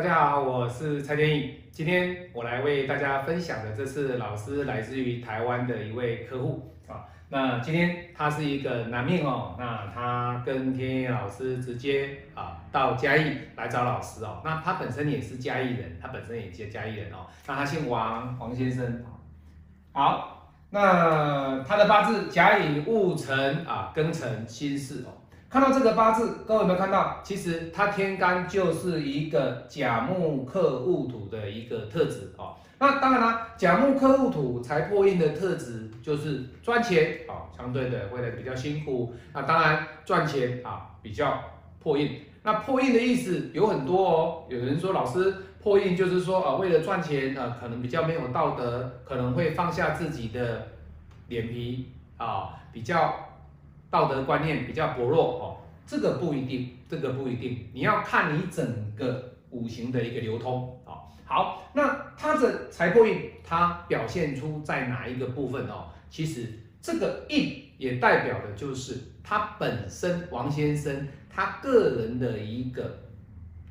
大家好，我是蔡天意。今天我来为大家分享的，这是老师来自于台湾的一位客户啊。那今天他是一个男命哦，那他跟天意老师直接啊到嘉义来找老师哦。那他本身也是嘉义人，他本身也是嘉义人哦。那他姓王，王先生。好，那他的八字甲乙戊辰啊，庚辰辛巳哦。看到这个八字，各位有没有看到？其实它天干就是一个甲木克戊土的一个特质哦。那当然啦，甲木克戊土财破印的特质就是赚钱啊，相对的会的比较辛苦。那当然赚钱啊比较破印。那破印的意思有很多哦。有人说老师破印就是说啊，为了赚钱啊，可能比较没有道德，可能会放下自己的脸皮啊，比较。道德观念比较薄弱哦，这个不一定，这个不一定，你要看你整个五行的一个流通哦。好，那它的财破印，它表现出在哪一个部分哦？其实这个印也代表的就是他本身王先生他个人的一个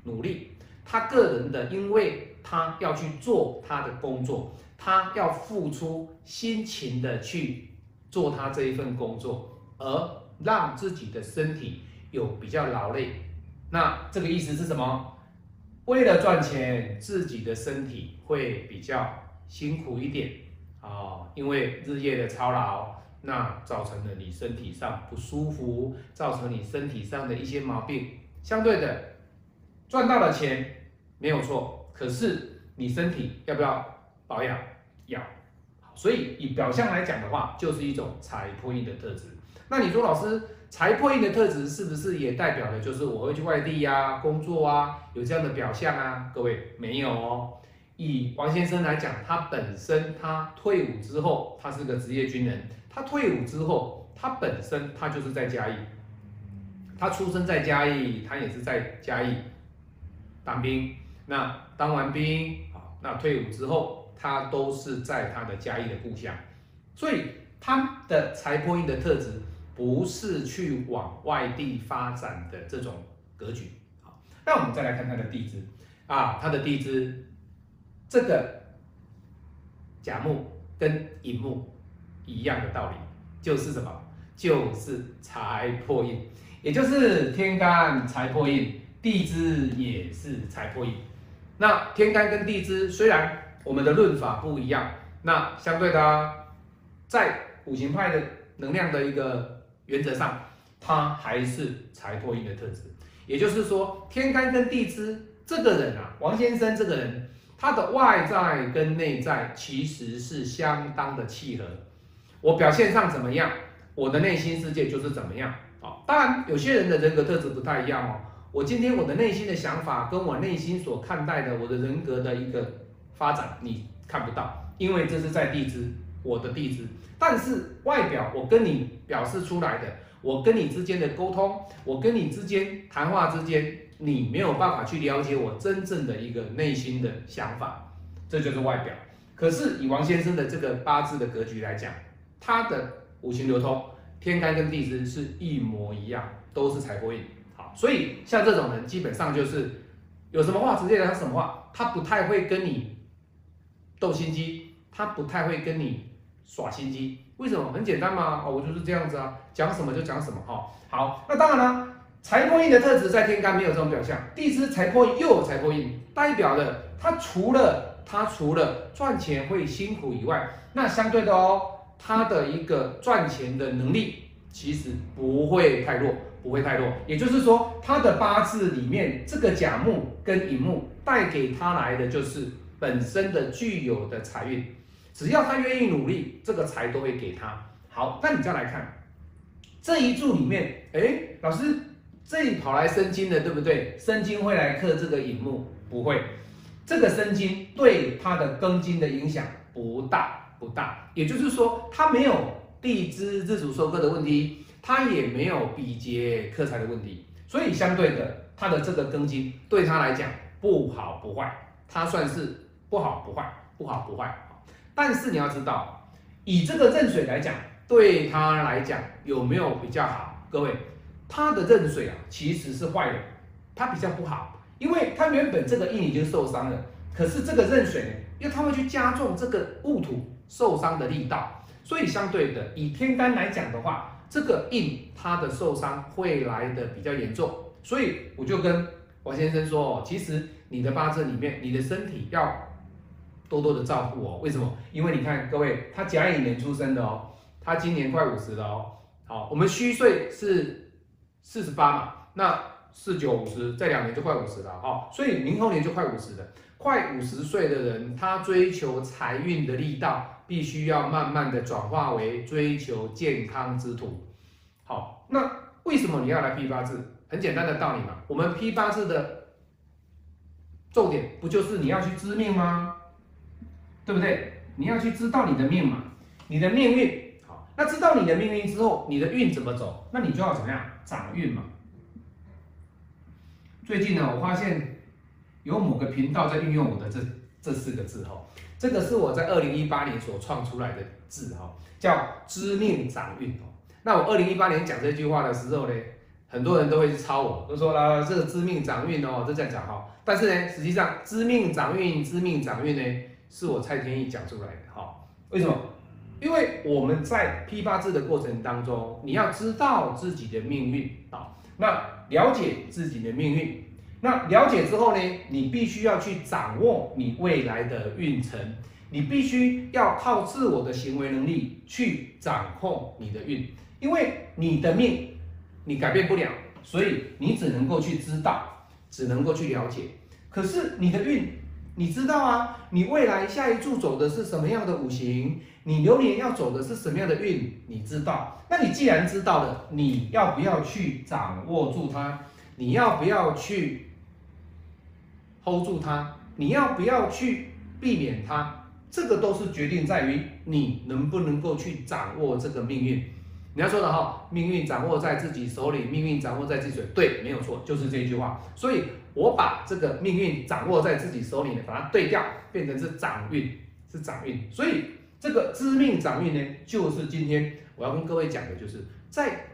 努力，他个人的，因为他要去做他的工作，他要付出辛勤的去做他这一份工作。而让自己的身体有比较劳累，那这个意思是什么？为了赚钱，自己的身体会比较辛苦一点啊，因为日夜的操劳，那造成了你身体上不舒服，造成你身体上的一些毛病。相对的，赚到了钱没有错，可是你身体要不要保养？要。所以以表象来讲的话，就是一种财破印的特质。那你说老师财破印的特质是不是也代表的就是我会去外地呀工作啊有这样的表象啊？各位没有哦。以王先生来讲，他本身他退伍之后，他是个职业军人。他退伍之后，他本身他就是在嘉义，他出生在嘉义，他也是在嘉义当兵。那当完兵啊，那退伍之后，他都是在他的嘉义的故乡，所以他的财破印的特质。不是去往外地发展的这种格局。好，那我们再来看它的地支啊，它的地支这个甲木跟乙木一样的道理，就是什么？就是财破印，也就是天干财破印，地支也是财破印。那天干跟地支虽然我们的论法不一样，那相对的，在五行派的能量的一个。原则上，他还是财破印的特质，也就是说，天干跟地支这个人啊，王先生这个人，他的外在跟内在其实是相当的契合。我表现上怎么样，我的内心世界就是怎么样啊。当然，有些人的人格特质不太一样哦。我今天我的内心的想法，跟我内心所看待的我的人格的一个发展，你看不到，因为这是在地支。我的地址，但是外表我跟你表示出来的，我跟你之间的沟通，我跟你之间谈话之间，你没有办法去了解我真正的一个内心的想法，这就是外表。可是以王先生的这个八字的格局来讲，他的五行流通，天干跟地支是一模一样，都是财帛印。好，所以像这种人，基本上就是有什么话直接讲什么话，他不太会跟你斗心机，他不太会跟你。耍心机，为什么？很简单嘛，哦，我就是这样子啊，讲什么就讲什么哈。好，那当然了，财破印的特质在天干没有这种表象，地支财破印又有财破印，代表了他除了他除了赚钱会辛苦以外，那相对的哦，他的一个赚钱的能力其实不会太弱，不会太弱。也就是说，他的八字里面这个甲木跟乙木带给他来的就是本身的具有的财运。只要他愿意努力，这个财都会给他。好，那你再来看这一柱里面，哎，老师这里跑来生金的，对不对？生金会来克这个引木，不会。这个生金对他的庚金的影响不大不大，也就是说，他没有地支自主收割的问题，他也没有比劫克财的问题，所以相对的，他的这个庚金对他来讲不好不坏，他算是不好不坏，不好不坏。但是你要知道，以这个壬水来讲，对他来讲有没有比较好？各位，他的壬水啊，其实是坏的，他比较不好，因为它原本这个印已经受伤了，可是这个壬水呢，因为它会去加重这个戊土受伤的力道，所以相对的，以天干来讲的话，这个印它的受伤会来的比较严重，所以我就跟王先生说哦，其实你的八字里面，你的身体要多多的照顾哦。为什么？因为你看各位，他甲乙年出生的哦，他今年快五十了哦。好，我们虚岁是四十八嘛，那四九五十，这两年就快五十了哦，所以明后年就快五十了。快五十岁的人，他追求财运的力道，必须要慢慢的转化为追求健康之途。好，那为什么你要来批八字？很简单的道理嘛，我们批八字的重点不就是你要去知命吗？对不对？你要去知道你的命嘛，你的命运。好，那知道你的命运之后，你的运怎么走？那你就要怎么样掌运嘛。最近呢，我发现有某个频道在运用我的这这四个字哈，这个是我在二零一八年所创出来的字哈，叫知命掌运哦。那我二零一八年讲这句话的时候呢？很多人都会去抄我，都说了这个知命掌运哦，都这样讲哈。但是呢，实际上知命掌运、知命掌运呢，是我蔡天意讲出来的哈。为什么？因为我们在批八字的过程当中，你要知道自己的命运啊，那了解自己的命运，那了解之后呢，你必须要去掌握你未来的运程，你必须要靠自我的行为能力去掌控你的运，因为你的命。你改变不了，所以你只能够去知道，只能够去了解。可是你的运，你知道啊？你未来下一柱走的是什么样的五行？你流年要走的是什么样的运？你知道？那你既然知道了，你要不要去掌握住它？你要不要去 hold 住它？你要不要去避免它？这个都是决定在于你能不能够去掌握这个命运。你要说的哈，命运掌握在自己手里，命运掌握在自己手，对，没有错，就是这句话。所以我把这个命运掌握在自己手里，把它对调，变成是掌运，是掌运。所以这个知命掌运呢，就是今天我要跟各位讲的，就是在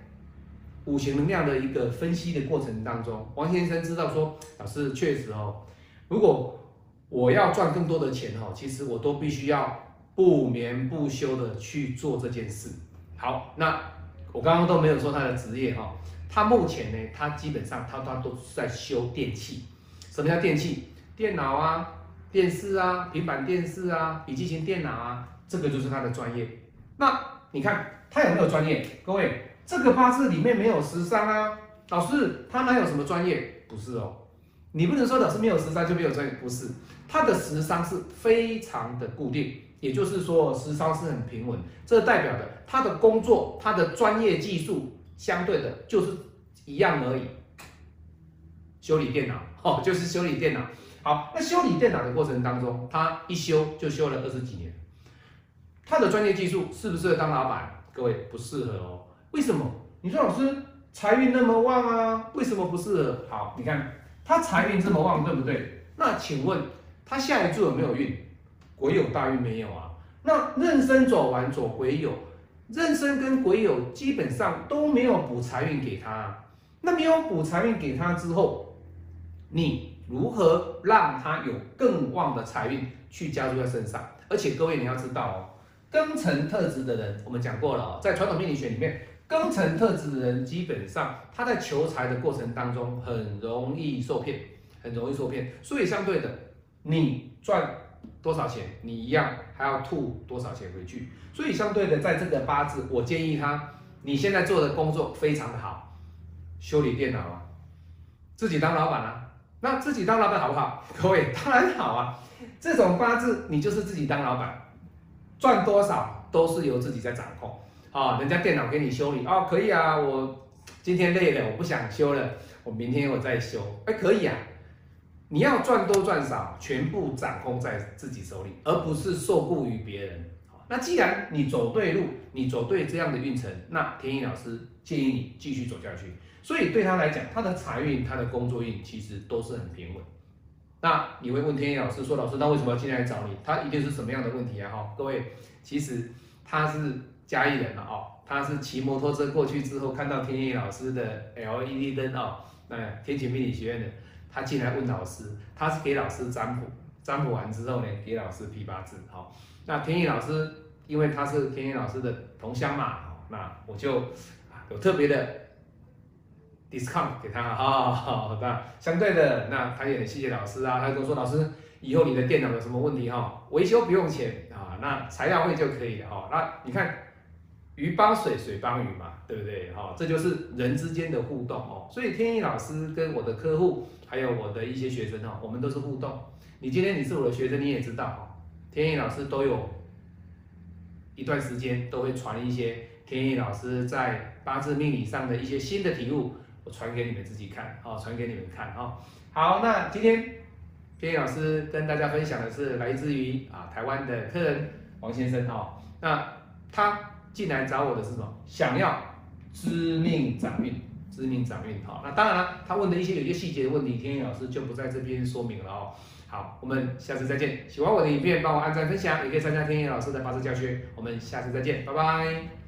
五行能量的一个分析的过程当中，王先生知道说，老师确实哦，如果我要赚更多的钱哈，其实我都必须要不眠不休的去做这件事。好，那我刚刚都没有说他的职业哈，他目前呢，他基本上他他都是在修电器。什么叫电器？电脑啊，电视啊，平板电视啊，笔记型电脑啊，这个就是他的专业。那你看他有没有专业？各位，这个八字里面没有十三啊，老师他哪有什么专业？不是哦，你不能说老师没有十三就没有专业，不是，他的十三是非常的固定。也就是说，时商是很平稳，这代表的他的工作，他的专业技术相对的就是一样而已。修理电脑，哦，就是修理电脑。好，那修理电脑的过程当中，他一修就修了二十几年。他的专业技术适不适合当老板？各位不适合哦。为什么？你说老师财运那么旺啊，为什么不适合？好，你看他财运这么旺，对不对？那请问他下一柱有没有运？癸有大运没有啊？那壬申走完走癸有，壬申跟癸酉基本上都没有补财运给他。那没有补财运给他之后，你如何让他有更旺的财运去加入在身上？而且各位你要知道哦，庚辰特质的人，我们讲过了哦，在传统命理学里面，庚辰特质的人基本上他在求财的过程当中很容易受骗，很容易受骗。所以相对的，你赚。多少钱，你一样还要吐多少钱回去。所以相对的，在这个八字，我建议他，你现在做的工作非常的好，修理电脑啊，自己当老板啊。那自己当老板好不好？各位当然好啊。这种八字，你就是自己当老板，赚多少都是由自己在掌控啊。人家电脑给你修理哦，可以啊。我今天累了，我不想修了，我明天我再修，哎，可以啊。你要赚多赚少，全部掌控在自己手里，而不是受雇于别人。那既然你走对路，你走对这样的运程，那天意老师建议你继续走下去。所以对他来讲，他的财运、他的工作运其实都是很平稳。那你会问天意老师说：“老师，那为什么要进来找你？他一定是什么样的问题啊？”哈，各位，其实他是嘉义人了哦，他是骑摩托车过去之后看到天意老师的 LED 灯哦，那天晴命理学院的。他进来问老师，他是给老师占卜，占卜完之后呢，给老师批八字。好，那天意老师因为他是天意老师的同乡嘛，那我就有特别的 discount 给他 哈。那相对的，那他也很谢谢老师啊，他跟我说老师。以后你的电脑有什么问题哈？维修不用钱啊，那材料费就可以了哈。那你看鱼帮水，水帮鱼嘛，对不对？哈，这就是人之间的互动哦。所以天意老师跟我的客户，还有我的一些学生哈，我们都是互动。你今天你是我的学生，你也知道哈，天意老师都有一段时间都会传一些天意老师在八字命理上的一些新的体悟，我传给你们自己看哦，传给你们看哦。好，那今天。天意老师跟大家分享的是来自于啊台湾的客人王先生哈，那他进来找我的是什么？想要知命掌运，知命掌运好。那当然了，他问的一些有些细节的问题，天意老师就不在这边说明了哦。好，我们下次再见。喜欢我的影片，帮我按赞分享，也可以参加天意老师的八字教学。我们下次再见，拜拜。